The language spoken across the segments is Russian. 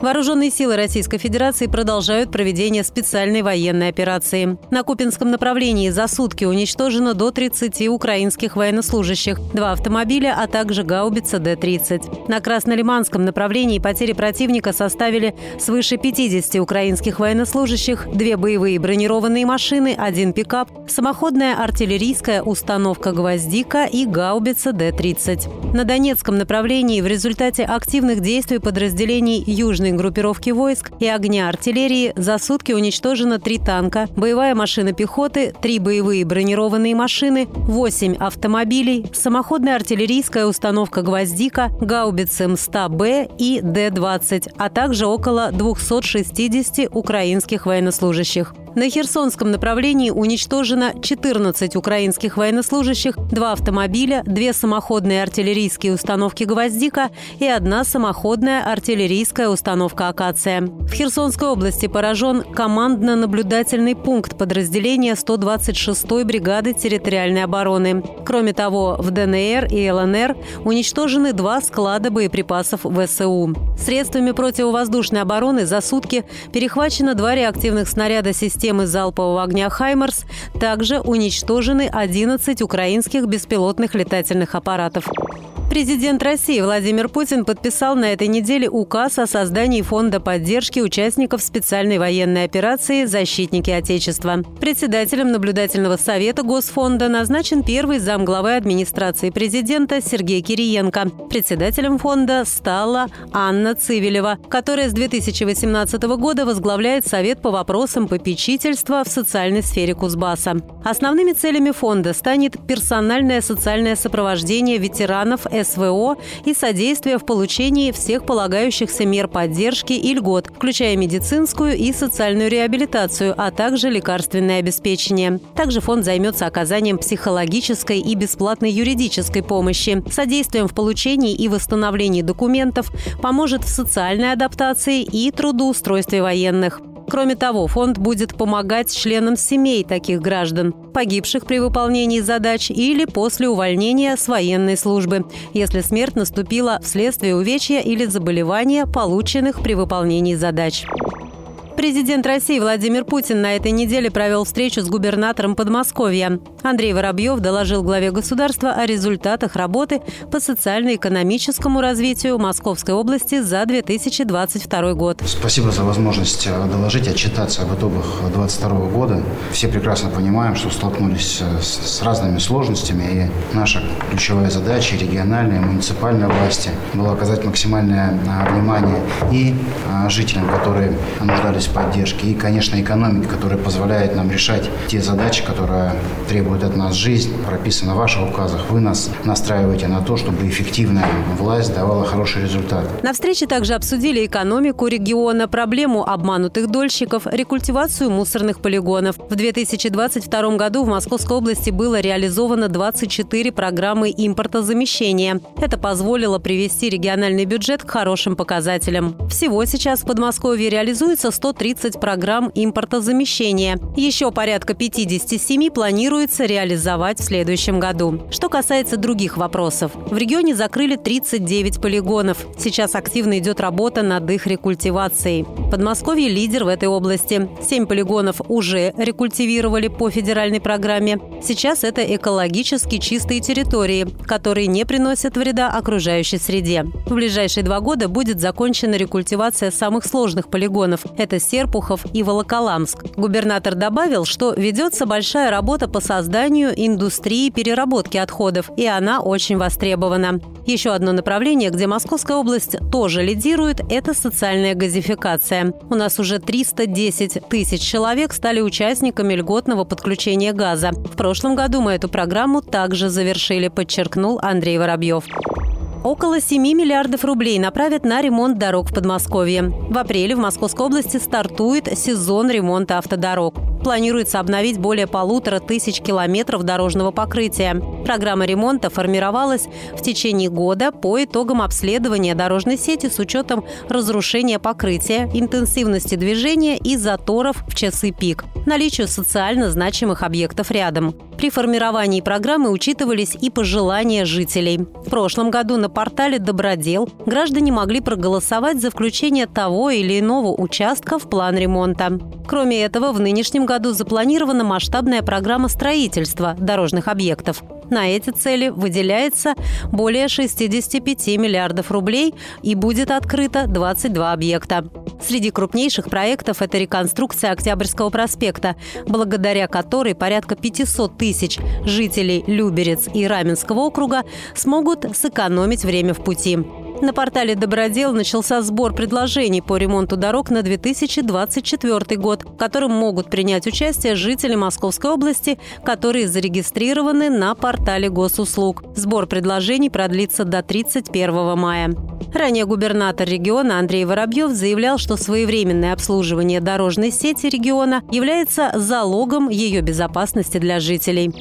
Вооруженные силы Российской Федерации продолжают проведение специальной военной операции. На Купинском направлении за сутки уничтожено до 30 украинских военнослужащих, два автомобиля, а также гаубица Д-30. На Краснолиманском направлении потери противника составили свыше 50 украинских военнослужащих, две боевые бронированные машины, один пикап, самоходная артиллерийская установка «Гвоздика» и гаубица Д-30. На Донецком направлении в результате активных действий подразделений Южной крупной группировки войск и огня артиллерии за сутки уничтожено три танка, боевая машина пехоты, три боевые бронированные машины, восемь автомобилей, самоходная артиллерийская установка «Гвоздика», гаубицы М100Б и Д-20, а также около 260 украинских военнослужащих. На Херсонском направлении уничтожено 14 украинских военнослужащих, два автомобиля, две самоходные артиллерийские установки «Гвоздика» и одна самоходная артиллерийская установка «Акация». В Херсонской области поражен командно-наблюдательный пункт подразделения 126-й бригады территориальной обороны. Кроме того, в ДНР и ЛНР уничтожены два склада боеприпасов ВСУ. Средствами противовоздушной обороны за сутки перехвачено два реактивных снаряда системы системы залпового огня «Хаймарс» также уничтожены 11 украинских беспилотных летательных аппаратов. Президент России Владимир Путин подписал на этой неделе указ о создании фонда поддержки участников специальной военной операции «Защитники Отечества». Председателем наблюдательного совета Госфонда назначен первый замглавы администрации президента Сергей Кириенко. Председателем фонда стала Анна Цивилева, которая с 2018 года возглавляет Совет по вопросам попечительства в социальной сфере Кузбасса. Основными целями фонда станет персональное социальное сопровождение ветеранов СВО и содействие в получении всех полагающихся мер поддержки и льгот, включая медицинскую и социальную реабилитацию, а также лекарственное обеспечение. Также фонд займется оказанием психологической и бесплатной юридической помощи, содействием в получении и восстановлении документов, поможет в социальной адаптации и трудоустройстве военных. Кроме того, фонд будет помогать членам семей таких граждан, погибших при выполнении задач или после увольнения с военной службы, если смерть наступила вследствие увечья или заболевания, полученных при выполнении задач. Президент России Владимир Путин на этой неделе провел встречу с губернатором Подмосковья. Андрей Воробьев доложил главе государства о результатах работы по социально-экономическому развитию Московской области за 2022 год. Спасибо за возможность э, доложить, отчитаться об итогах 2022 года. Все прекрасно понимаем, что столкнулись э, с разными сложностями, и наша ключевая задача региональной, муниципальной власти была оказать максимальное э, внимание и жителям, которые нуждались возможность поддержки и, конечно, экономики, которая позволяет нам решать те задачи, которые требуют от нас жизнь, прописано в ваших указах. Вы нас настраиваете на то, чтобы эффективная власть давала хороший результат. На встрече также обсудили экономику региона, проблему обманутых дольщиков, рекультивацию мусорных полигонов. В 2022 году в Московской области было реализовано 24 программы импортозамещения. Это позволило привести региональный бюджет к хорошим показателям. Всего сейчас в Подмосковье реализуется 100 130 программ импортозамещения. Еще порядка 57 планируется реализовать в следующем году. Что касается других вопросов. В регионе закрыли 39 полигонов. Сейчас активно идет работа над их рекультивацией. Подмосковье лидер в этой области. Семь полигонов уже рекультивировали по федеральной программе. Сейчас это экологически чистые территории, которые не приносят вреда окружающей среде. В ближайшие два года будет закончена рекультивация самых сложных полигонов. Это Серпухов и Волоколамск. Губернатор добавил, что ведется большая работа по созданию индустрии переработки отходов, и она очень востребована. Еще одно направление, где Московская область тоже лидирует, это социальная газификация. У нас уже 310 тысяч человек стали участниками льготного подключения газа. В прошлом году мы эту программу также завершили, подчеркнул Андрей Воробьев. Около 7 миллиардов рублей направят на ремонт дорог в Подмосковье. В апреле в Московской области стартует сезон ремонта автодорог. Планируется обновить более полутора тысяч километров дорожного покрытия. Программа ремонта формировалась в течение года по итогам обследования дорожной сети с учетом разрушения покрытия, интенсивности движения и заторов в часы пик, наличию социально значимых объектов рядом. При формировании программы учитывались и пожелания жителей. В прошлом году на портале «Добродел» граждане могли проголосовать за включение того или иного участка в план ремонта. Кроме этого, в нынешнем году запланирована масштабная программа строительства дорожных объектов. На эти цели выделяется более 65 миллиардов рублей и будет открыто 22 объекта. Среди крупнейших проектов это реконструкция Октябрьского проспекта, благодаря которой порядка 500 тысяч жителей Люберец и Раменского округа смогут сэкономить время в пути. На портале «Добродел» начался сбор предложений по ремонту дорог на 2024 год, в котором могут принять участие жители Московской области, которые зарегистрированы на портале госуслуг. Сбор предложений продлится до 31 мая. Ранее губернатор региона Андрей Воробьев заявлял, что своевременное обслуживание дорожной сети региона является залогом ее безопасности для жителей.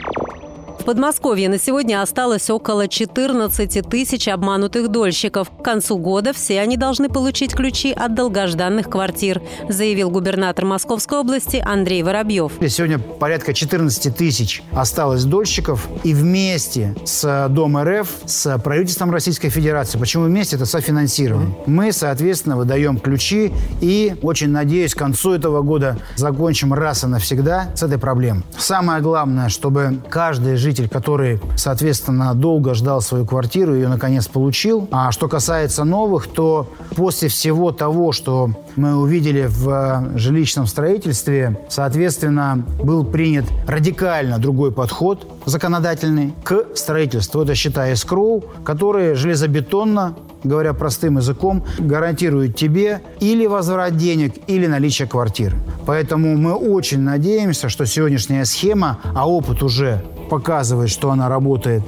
В Подмосковье на сегодня осталось около 14 тысяч обманутых дольщиков. К концу года все они должны получить ключи от долгожданных квартир, заявил губернатор Московской области Андрей Воробьев. Сегодня порядка 14 тысяч осталось дольщиков. И вместе с Дом РФ, с правительством Российской Федерации, почему вместе, это софинансирование. Мы, соответственно, выдаем ключи и очень надеюсь, к концу этого года закончим раз и навсегда с этой проблемой. Самое главное, чтобы каждый житель житель, который, соответственно, долго ждал свою квартиру, ее наконец получил. А что касается новых, то после всего того, что мы увидели в э, жилищном строительстве, соответственно, был принят радикально другой подход законодательный к строительству. Это, считая эскроу, который железобетонно говоря простым языком, гарантирует тебе или возврат денег, или наличие квартиры. Поэтому мы очень надеемся, что сегодняшняя схема, а опыт уже показывает, что она работает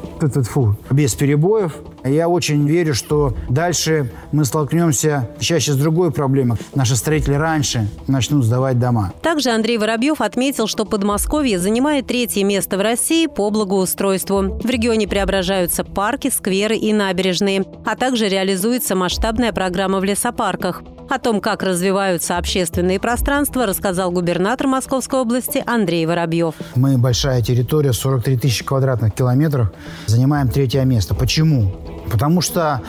фу, без перебоев. Я очень верю, что дальше мы столкнемся чаще с другой проблемой. Наши строители раньше начнут сдавать дома. Также Андрей Воробьев отметил, что Подмосковье занимает третье место в России по благоустройству. В регионе преображаются парки, скверы и набережные, а также реализуется масштабная программа в лесопарках. О том, как развиваются общественные пространства, рассказал губернатор Московской области Андрей Воробьев. Мы большая территория, 43 тысячи квадратных километров, занимаем третье место. Почему? Потому что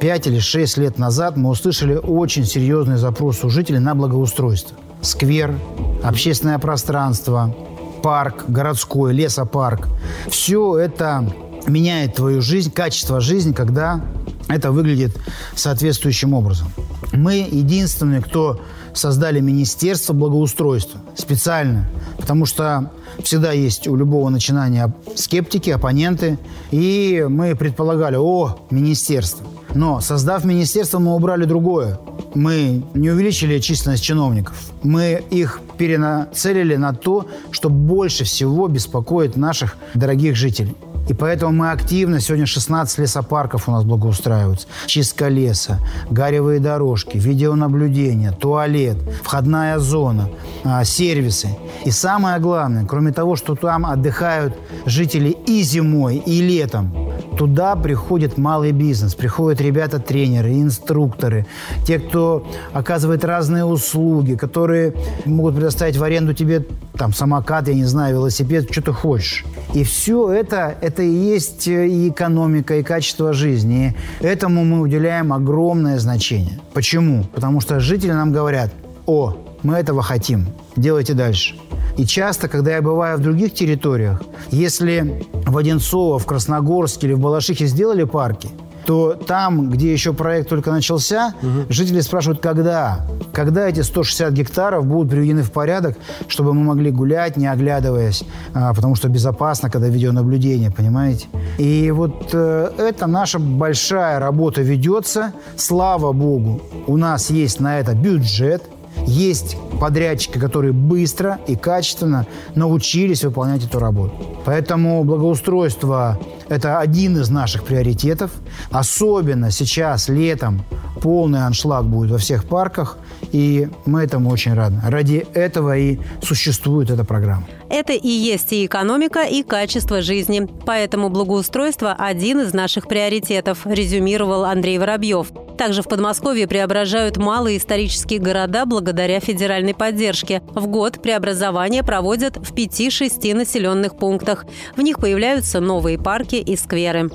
5 или 6 лет назад мы услышали очень серьезный запрос у жителей на благоустройство. Сквер, общественное пространство, парк, городской, лесопарк. Все это меняет твою жизнь, качество жизни, когда это выглядит соответствующим образом. Мы единственные, кто создали Министерство благоустройства специально, потому что всегда есть у любого начинания скептики, оппоненты, и мы предполагали, о, министерство. Но, создав министерство, мы убрали другое. Мы не увеличили численность чиновников. Мы их перенацелили на то, что больше всего беспокоит наших дорогих жителей. И поэтому мы активно, сегодня 16 лесопарков у нас благоустраиваются. Чистка леса, гаревые дорожки, видеонаблюдение, туалет, входная зона, а, сервисы. И самое главное, кроме того, что там отдыхают жители и зимой, и летом, туда приходит малый бизнес, приходят ребята-тренеры, инструкторы, те, кто оказывает разные услуги, которые могут предоставить в аренду тебе там самокат, я не знаю, велосипед, что ты хочешь. И все это, это и есть э, и экономика, и качество жизни. И этому мы уделяем огромное значение. Почему? Потому что жители нам говорят, о, мы этого хотим, делайте дальше. И часто, когда я бываю в других территориях, если в Одинцово, в Красногорске или в Балашихе сделали парки – то там, где еще проект только начался, угу. жители спрашивают, когда? Когда эти 160 гектаров будут приведены в порядок, чтобы мы могли гулять, не оглядываясь, а, потому что безопасно, когда видеонаблюдение, понимаете? И вот э, это наша большая работа ведется. Слава богу, у нас есть на это бюджет, есть подрядчики, которые быстро и качественно научились выполнять эту работу. Поэтому благоустройство Это один из наших приоритетов. Особенно сейчас, летом, полный аншлаг будет во всех парках. И мы этому очень рады. Ради этого и существует эта программа. Это и есть и экономика, и качество жизни. Поэтому благоустройство – один из наших приоритетов, резюмировал Андрей Воробьев. Также в Подмосковье преображают малые исторические города благодаря федеральной поддержке. В год преобразование проводят в 5-6 населенных пунктах. В них появляются новые парки и скверы.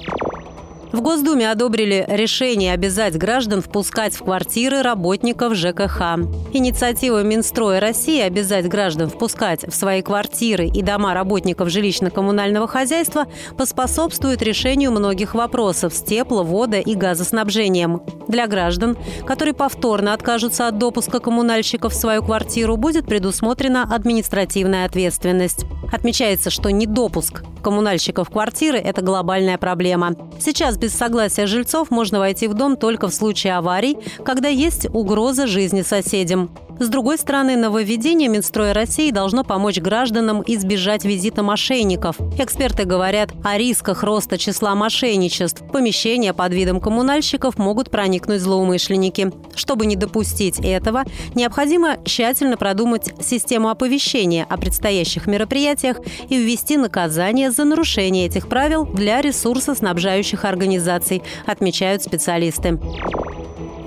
В Госдуме одобрили решение обязать граждан впускать в квартиры работников ЖКХ. Инициатива Минстроя России обязать граждан впускать в свои квартиры и дома работников жилищно-коммунального хозяйства поспособствует решению многих вопросов с тепло-, водо- и газоснабжением. Для граждан, которые повторно откажутся от допуска коммунальщиков в свою квартиру, будет предусмотрена административная ответственность. Отмечается, что недопуск коммунальщиков в квартиры – это глобальная проблема. Сейчас без согласия жильцов можно войти в дом только в случае аварий, когда есть угроза жизни соседям. С другой стороны, нововведение Минстроя России должно помочь гражданам избежать визита мошенников. Эксперты говорят о рисках роста числа мошенничеств. В помещения под видом коммунальщиков могут проникнуть злоумышленники. Чтобы не допустить этого, необходимо тщательно продумать систему оповещения о предстоящих мероприятиях и ввести наказание за нарушение этих правил для ресурсоснабжающих организаций, отмечают специалисты.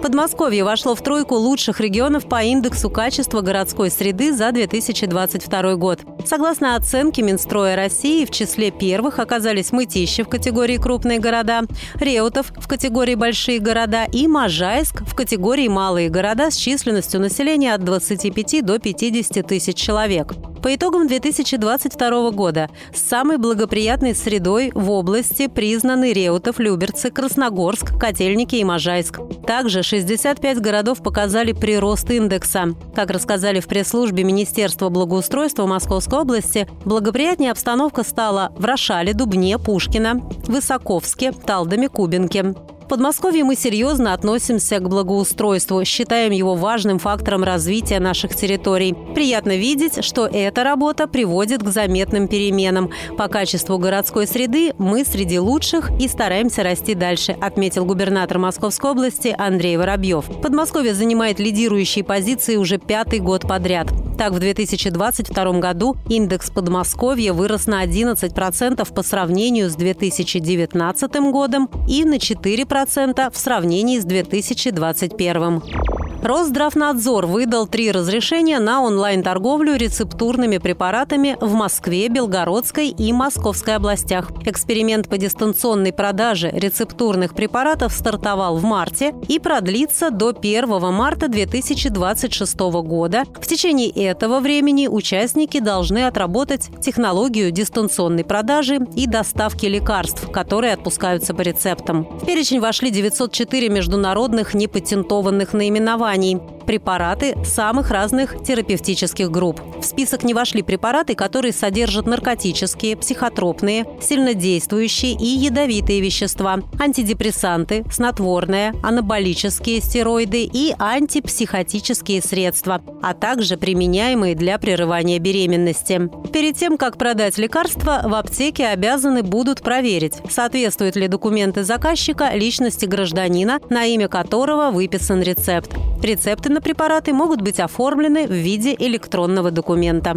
Подмосковье вошло в тройку лучших регионов по индексу качества городской среды за 2022 год. Согласно оценке Минстроя России, в числе первых оказались Мытищи в категории «Крупные города», Реутов в категории «Большие города» и Можайск в категории «Малые города» с численностью населения от 25 до 50 тысяч человек. По итогам 2022 года самой благоприятной средой в области признаны Реутов, Люберцы, Красногорск, Котельники и Можайск. Также 65 городов показали прирост индекса. Как рассказали в пресс-службе Министерства благоустройства Московской области, благоприятнее обстановка стала в Рошале, Дубне, Пушкино, Высоковске, Талдоме, Кубинке. Подмосковье мы серьезно относимся к благоустройству, считаем его важным фактором развития наших территорий. Приятно видеть, что эта работа приводит к заметным переменам. По качеству городской среды мы среди лучших и стараемся расти дальше, отметил губернатор Московской области Андрей Воробьев. Подмосковье занимает лидирующие позиции уже пятый год подряд. Так, в 2022 году индекс Подмосковья вырос на 11% по сравнению с 2019 годом и на 4% в сравнении с 2021. Росздравнадзор выдал три разрешения на онлайн-торговлю рецептурными препаратами в Москве, Белгородской и Московской областях. Эксперимент по дистанционной продаже рецептурных препаратов стартовал в марте и продлится до 1 марта 2026 года. В течение этого времени участники должны отработать технологию дистанционной продажи и доставки лекарств, которые отпускаются по рецептам. В перечень вошли 904 международных непатентованных наименований названий препараты самых разных терапевтических групп. В список не вошли препараты, которые содержат наркотические, психотропные, сильнодействующие и ядовитые вещества, антидепрессанты, снотворные, анаболические стероиды и антипсихотические средства, а также применяемые для прерывания беременности. Перед тем, как продать лекарства, в аптеке обязаны будут проверить, соответствуют ли документы заказчика личности гражданина, на имя которого выписан рецепт. Рецепты на препараты могут быть оформлены в виде электронного документа.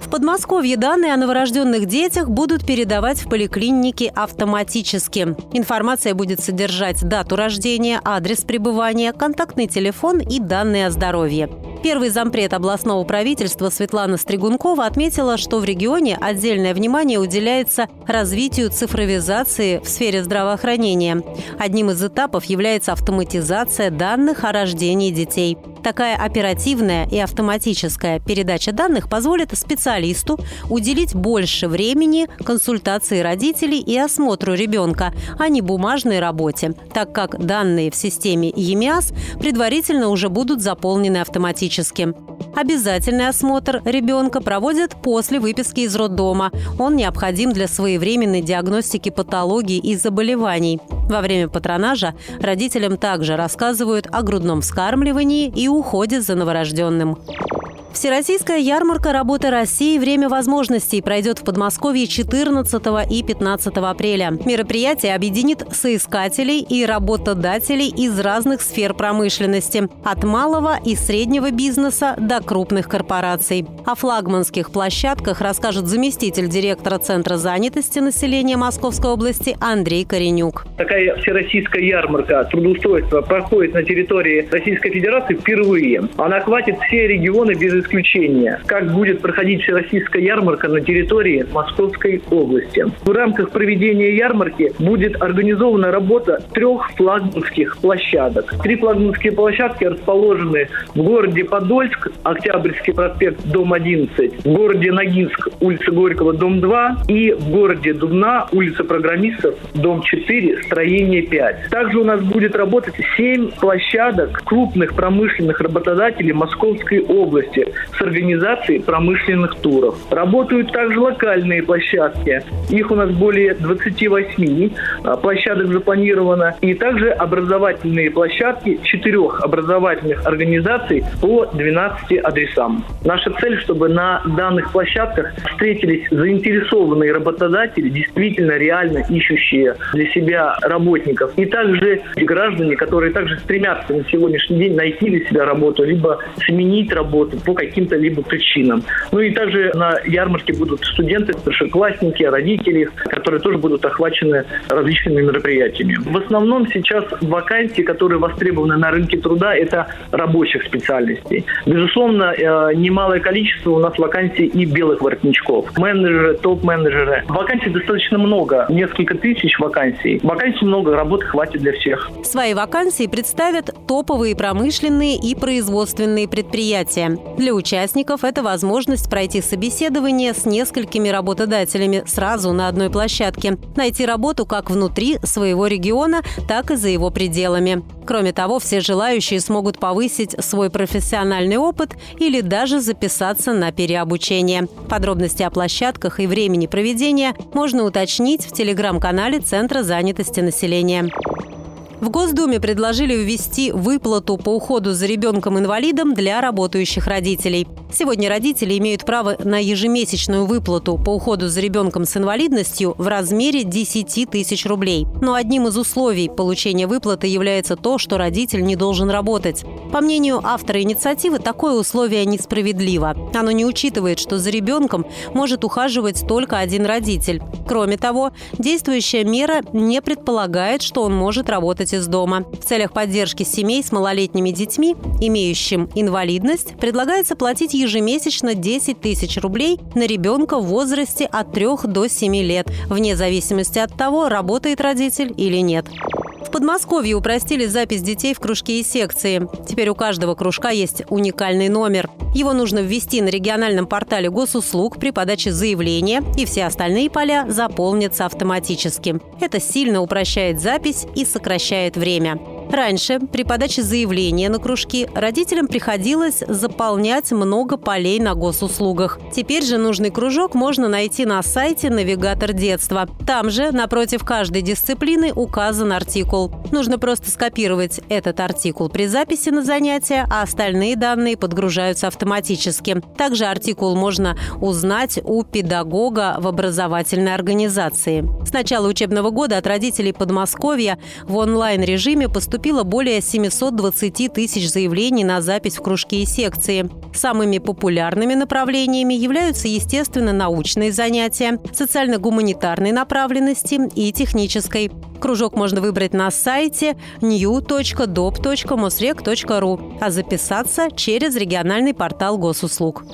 В Подмосковье данные о новорожденных детях будут передавать в поликлинике автоматически. Информация будет содержать дату рождения, адрес пребывания, контактный телефон и данные о здоровье. Первый зампред областного правительства Светлана Стригункова отметила, что в регионе отдельное внимание уделяется развитию цифровизации в сфере здравоохранения. Одним из этапов является автоматизация данных о рождении детей. Такая оперативная и автоматическая передача данных позволит специалисту уделить больше времени консультации родителей и осмотру ребенка, а не бумажной работе, так как данные в системе ЕМИАС предварительно уже будут заполнены автоматически. Обязательный осмотр ребенка проводят после выписки из роддома. Он необходим для своевременной диагностики патологий и заболеваний. Во время патронажа родителям также рассказывают о грудном вскармливании и уходе за новорожденным. Всероссийская ярмарка «Работа России. Время возможностей» пройдет в Подмосковье 14 и 15 апреля. Мероприятие объединит соискателей и работодателей из разных сфер промышленности – от малого и среднего бизнеса до крупных корпораций. О флагманских площадках расскажет заместитель директора Центра занятости населения Московской области Андрей Коренюк. Такая всероссийская ярмарка трудоустройства проходит на территории Российской Федерации впервые. Она охватит все регионы без исключения. Как будет проходить всероссийская ярмарка на территории Московской области. В рамках проведения ярмарки будет организована работа трех флагманских площадок. Три флагманские площадки расположены в городе Подольск, Октябрьский проспект, дом 11, в городе Ногинск, улица Горького, дом 2 и в городе Дубна, улица Программистов, дом 4, строение 5. Также у нас будет работать 7 площадок крупных промышленных работодателей Московской области, с организацией промышленных туров. Работают также локальные площадки. Их у нас более 28 а, площадок запланировано. И также образовательные площадки четырех образовательных организаций по 12 адресам. Наша цель, чтобы на данных площадках встретились заинтересованные работодатели, действительно реально ищущие для себя работников. И также граждане, которые также стремятся на сегодняшний день найти для себя работу, либо сменить работу по каким-то либо причинам. Ну и также на ярмарке будут студенты, старшеклассники, родители, которые тоже будут охвачены различными мероприятиями. В основном сейчас вакансии, которые востребованы на рынке труда, это рабочих специальностей. Безусловно, э, немалое количество у нас вакансий и белых воротничков. Менеджеры, топ-менеджеры. Вакансий достаточно много, несколько тысяч вакансий. Вакансий много, работы хватит для всех. Свои вакансии представят топовые промышленные и производственные предприятия. Для участников это возможность пройти собеседование с несколькими работодателями сразу на одной площадке, найти работу как внутри своего региона, так и за его пределами. Кроме того, все желающие смогут повысить свой профессиональный опыт или даже записаться на переобучение. Подробности о площадках и времени проведения можно уточнить в телеграм-канале Центра занятости населения. В Госдуме предложили ввести выплату по уходу за ребенком-инвалидом для работающих родителей. Сегодня родители имеют право на ежемесячную выплату по уходу за ребенком с инвалидностью в размере 10 тысяч рублей. Но одним из условий получения выплаты является то, что родитель не должен работать. По мнению автора инициативы, такое условие несправедливо. Оно не учитывает, что за ребенком может ухаживать только один родитель. Кроме того, действующая мера не предполагает, что он может работать из дома. В целях поддержки семей с малолетними детьми, имеющим инвалидность, предлагается платить ежемесячно 10 тысяч рублей на ребенка в возрасте от 3 до 7 лет, вне зависимости от того, работает родитель или нет. Подмосковье упростили запись детей в кружки и секции. Теперь у каждого кружка есть уникальный номер. Его нужно ввести на региональном портале госуслуг при подаче заявления, и все остальные поля заполнятся автоматически. Это сильно упрощает запись и сокращает время. Раньше при подаче заявления на кружки родителям приходилось заполнять много полей на госуслугах. Теперь же нужный кружок можно найти на сайте «Навигатор детства». Там же, напротив каждой дисциплины, указан артикул. Нужно просто скопировать этот артикул при записи на занятия, а остальные данные подгружаются автоматически. Также артикул можно узнать у педагога в образовательной организации. С начала учебного года от родителей Подмосковья в онлайн-режиме поступили поступило более 720 тысяч заявлений на запись в кружки и секции. Самыми популярными направлениями являются, естественно, научные занятия, социально-гуманитарной направленности и технической. Кружок можно выбрать на сайте new.dob.mosrec.ru, а записаться через региональный портал госуслуг.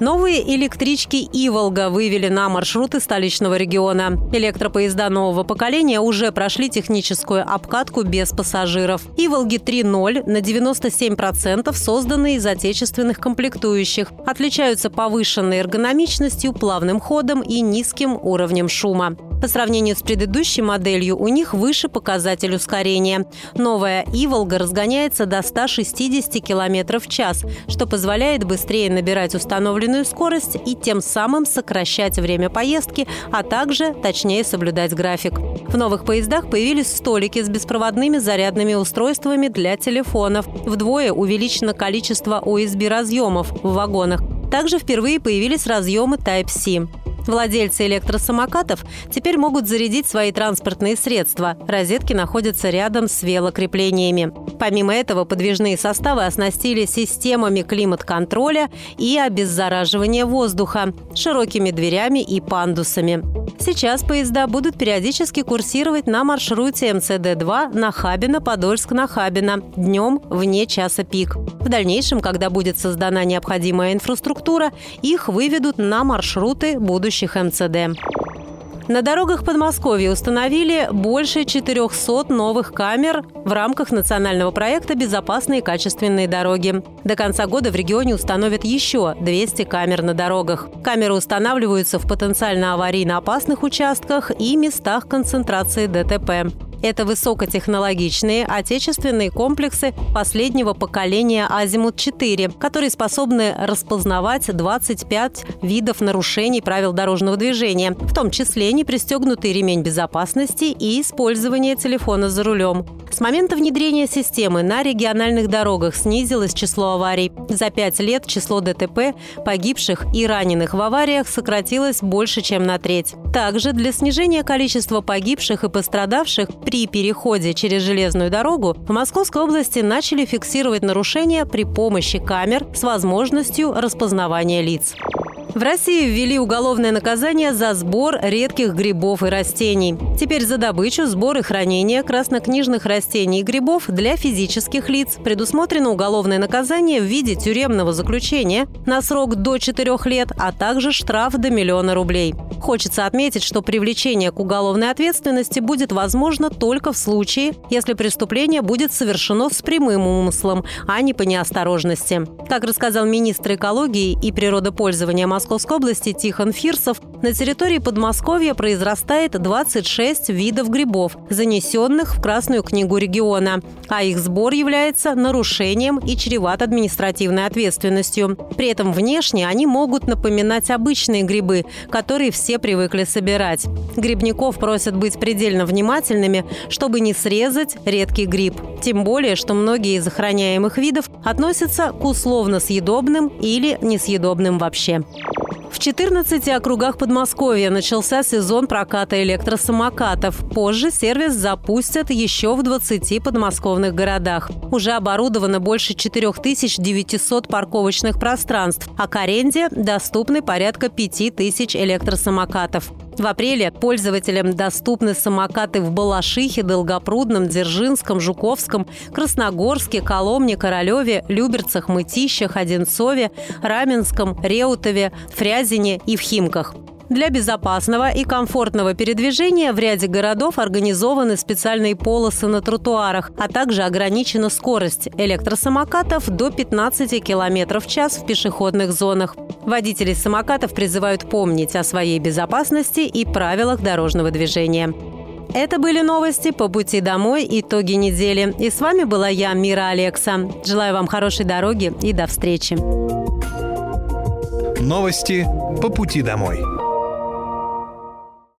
Новые электрички «Иволга» вывели на маршруты столичного региона. Электропоезда нового поколения уже прошли техническую обкатку без пассажиров. «Иволги 3.0» на 97% созданы из отечественных комплектующих. Отличаются повышенной эргономичностью, плавным ходом и низким уровнем шума. По сравнению с предыдущей моделью, у них выше показатель ускорения. Новая «Иволга» разгоняется до 160 км в час, что позволяет быстрее набирать установленную скорость и тем самым сокращать время поездки, а также точнее соблюдать график. В новых поездах появились столики с беспроводными зарядными устройствами для телефонов. Вдвое увеличено количество USB-разъемов в вагонах. Также впервые появились разъемы Type-C. Владельцы электросамокатов теперь могут зарядить свои транспортные средства. Розетки находятся рядом с велокреплениями. Помимо этого, подвижные составы оснастили системами климат-контроля и обеззараживания воздуха, широкими дверями и пандусами. Сейчас поезда будут периодически курсировать на маршруте МЦД-2 Нахабино-Подольск-Нахабино днем вне часа пик. В дальнейшем, когда будет создана необходимая инфраструктура, их выведут на маршруты будущих МЦД. На дорогах Подмосковья установили больше 400 новых камер в рамках национального проекта «Безопасные и качественные дороги». До конца года в регионе установят еще 200 камер на дорогах. Камеры устанавливаются в потенциально аварийно опасных участках и местах концентрации ДТП. Это высокотехнологичные отечественные комплексы последнего поколения «Азимут-4», которые способны распознавать 25 видов нарушений правил дорожного движения, в том числе непристегнутый ремень безопасности и использование телефона за рулем. С момента внедрения системы на региональных дорогах снизилось число аварий. За пять лет число ДТП, погибших и раненых в авариях сократилось больше, чем на треть. Также для снижения количества погибших и пострадавших при переходе через железную дорогу в Московской области начали фиксировать нарушения при помощи камер с возможностью распознавания лиц. В России ввели уголовное наказание за сбор редких грибов и растений. Теперь за добычу, сбор и хранение краснокнижных растений и грибов для физических лиц предусмотрено уголовное наказание в виде тюремного заключения на срок до 4 лет, а также штраф до миллиона рублей. Хочется отметить, что привлечение к уголовной ответственности будет возможно только в случае, если преступление будет совершено с прямым умыслом, а не по неосторожности. Как рассказал министр экологии и природопользования Москвы Московской области Тихон Фирсов, на территории Подмосковья произрастает 26 видов грибов, занесенных в Красную книгу региона, а их сбор является нарушением и чреват административной ответственностью. При этом внешне они могут напоминать обычные грибы, которые все привыкли собирать. Грибников просят быть предельно внимательными, чтобы не срезать редкий гриб. Тем более, что многие из охраняемых видов относятся к условно съедобным или несъедобным вообще. В 14 округах Подмосковья начался сезон проката электросамокатов. Позже сервис запустят еще в 20 подмосковных городах. Уже оборудовано больше 4900 парковочных пространств, а к аренде доступны порядка 5000 электросамокатов. В апреле пользователям доступны самокаты в Балашихе, Долгопрудном, Дзержинском, Жуковском, Красногорске, Коломне, Королеве, Люберцах, Мытищах, Одинцове, Раменском, Реутове, Фрязине и в Химках. Для безопасного и комфортного передвижения в ряде городов организованы специальные полосы на тротуарах, а также ограничена скорость электросамокатов до 15 км в час в пешеходных зонах. Водители самокатов призывают помнить о своей безопасности и правилах дорожного движения. Это были новости по пути домой, итоги недели. И с вами была я, Мира Алекса. Желаю вам хорошей дороги и до встречи. Новости по пути домой.